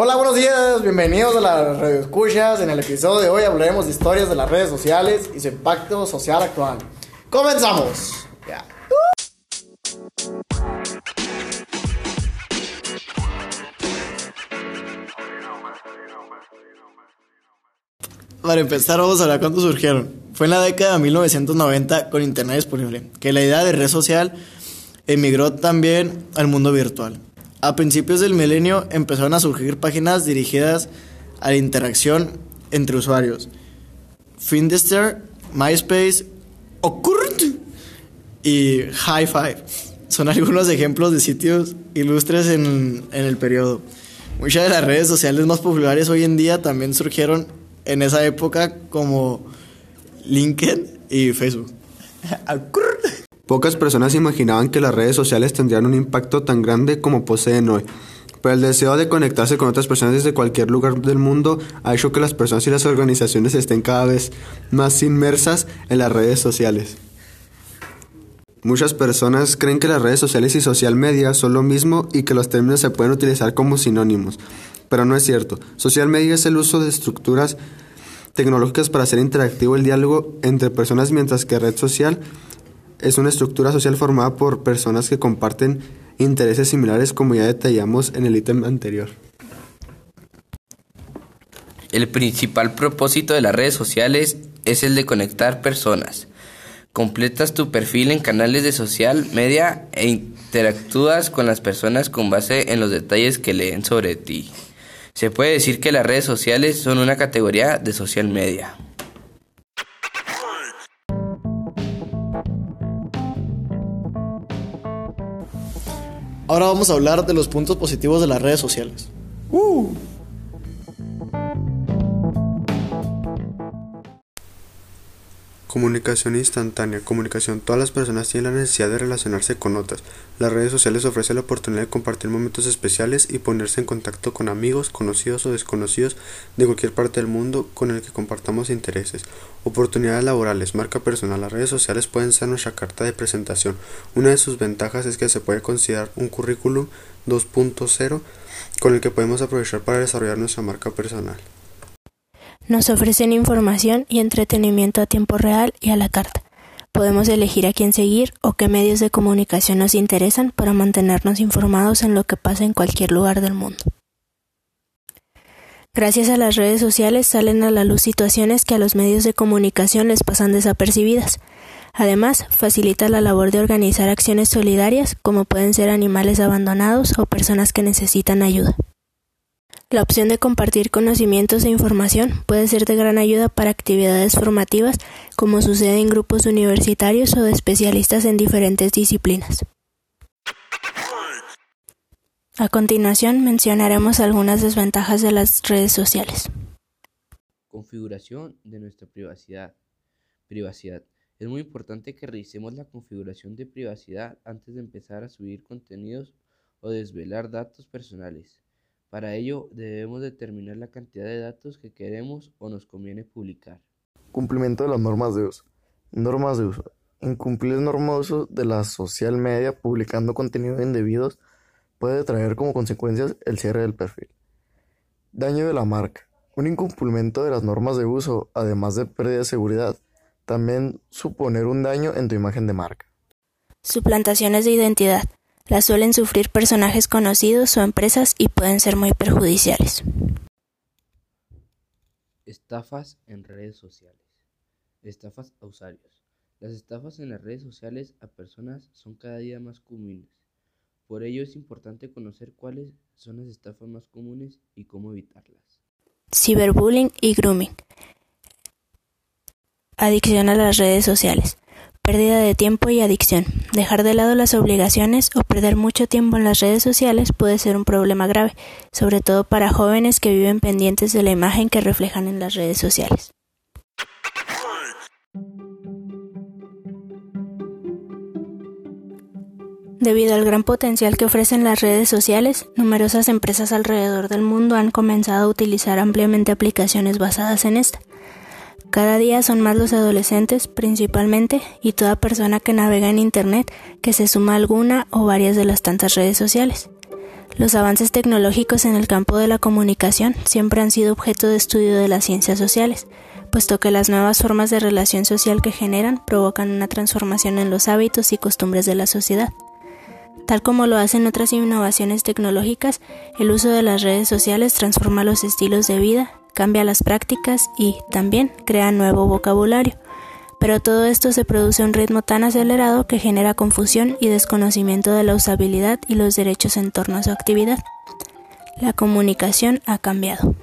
Hola, buenos días, bienvenidos a las Radio Escuchas. En el episodio de hoy hablaremos de historias de las redes sociales y su impacto social actual. ¡Comenzamos! Ya. Para empezar, vamos a hablar cuándo surgieron. Fue en la década de 1990 con internet disponible, que la idea de red social emigró también al mundo virtual. A principios del milenio empezaron a surgir páginas dirigidas a la interacción entre usuarios. Finster, MySpace, Occurrent y High Five son algunos ejemplos de sitios ilustres en, en el periodo. Muchas de las redes sociales más populares hoy en día también surgieron en esa época como LinkedIn y Facebook. Pocas personas imaginaban que las redes sociales tendrían un impacto tan grande como poseen hoy. Pero el deseo de conectarse con otras personas desde cualquier lugar del mundo ha hecho que las personas y las organizaciones estén cada vez más inmersas en las redes sociales. Muchas personas creen que las redes sociales y social media son lo mismo y que los términos se pueden utilizar como sinónimos, pero no es cierto. Social media es el uso de estructuras tecnológicas para hacer interactivo el diálogo entre personas, mientras que red social es una estructura social formada por personas que comparten intereses similares como ya detallamos en el ítem anterior. El principal propósito de las redes sociales es el de conectar personas. Completas tu perfil en canales de social media e interactúas con las personas con base en los detalles que leen sobre ti. Se puede decir que las redes sociales son una categoría de social media. Ahora vamos a hablar de los puntos positivos de las redes sociales. Uh. Comunicación instantánea. Comunicación. Todas las personas tienen la necesidad de relacionarse con otras. Las redes sociales ofrecen la oportunidad de compartir momentos especiales y ponerse en contacto con amigos, conocidos o desconocidos de cualquier parte del mundo con el que compartamos intereses. Oportunidades laborales. Marca personal. Las redes sociales pueden ser nuestra carta de presentación. Una de sus ventajas es que se puede considerar un currículum 2.0 con el que podemos aprovechar para desarrollar nuestra marca personal. Nos ofrecen información y entretenimiento a tiempo real y a la carta. Podemos elegir a quién seguir o qué medios de comunicación nos interesan para mantenernos informados en lo que pasa en cualquier lugar del mundo. Gracias a las redes sociales salen a la luz situaciones que a los medios de comunicación les pasan desapercibidas. Además, facilita la labor de organizar acciones solidarias como pueden ser animales abandonados o personas que necesitan ayuda. La opción de compartir conocimientos e información puede ser de gran ayuda para actividades formativas como sucede en grupos universitarios o de especialistas en diferentes disciplinas. A continuación mencionaremos algunas desventajas de las redes sociales. Configuración de nuestra privacidad. Privacidad. Es muy importante que revisemos la configuración de privacidad antes de empezar a subir contenidos o desvelar datos personales. Para ello debemos determinar la cantidad de datos que queremos o nos conviene publicar. Cumplimiento de las normas de uso. Normas de uso. Incumplir normas de uso de la social media publicando contenido indebidos puede traer como consecuencias el cierre del perfil. Daño de la marca. Un incumplimiento de las normas de uso, además de pérdida de seguridad, también suponer un daño en tu imagen de marca. Suplantaciones de identidad. Las suelen sufrir personajes conocidos o empresas y pueden ser muy perjudiciales. Estafas en redes sociales. Estafas a usuarios. Las estafas en las redes sociales a personas son cada día más comunes. Por ello es importante conocer cuáles son las estafas más comunes y cómo evitarlas. Ciberbullying y grooming. Adicción a las redes sociales pérdida de tiempo y adicción. Dejar de lado las obligaciones o perder mucho tiempo en las redes sociales puede ser un problema grave, sobre todo para jóvenes que viven pendientes de la imagen que reflejan en las redes sociales. Debido al gran potencial que ofrecen las redes sociales, numerosas empresas alrededor del mundo han comenzado a utilizar ampliamente aplicaciones basadas en esta. Cada día son más los adolescentes, principalmente, y toda persona que navega en Internet que se suma a alguna o varias de las tantas redes sociales. Los avances tecnológicos en el campo de la comunicación siempre han sido objeto de estudio de las ciencias sociales, puesto que las nuevas formas de relación social que generan provocan una transformación en los hábitos y costumbres de la sociedad. Tal como lo hacen otras innovaciones tecnológicas, el uso de las redes sociales transforma los estilos de vida, cambia las prácticas y también crea nuevo vocabulario pero todo esto se produce a un ritmo tan acelerado que genera confusión y desconocimiento de la usabilidad y los derechos en torno a su actividad. La comunicación ha cambiado.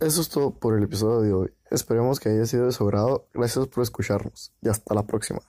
Eso es todo por el episodio de hoy. Esperemos que haya sido de su agrado. Gracias por escucharnos y hasta la próxima.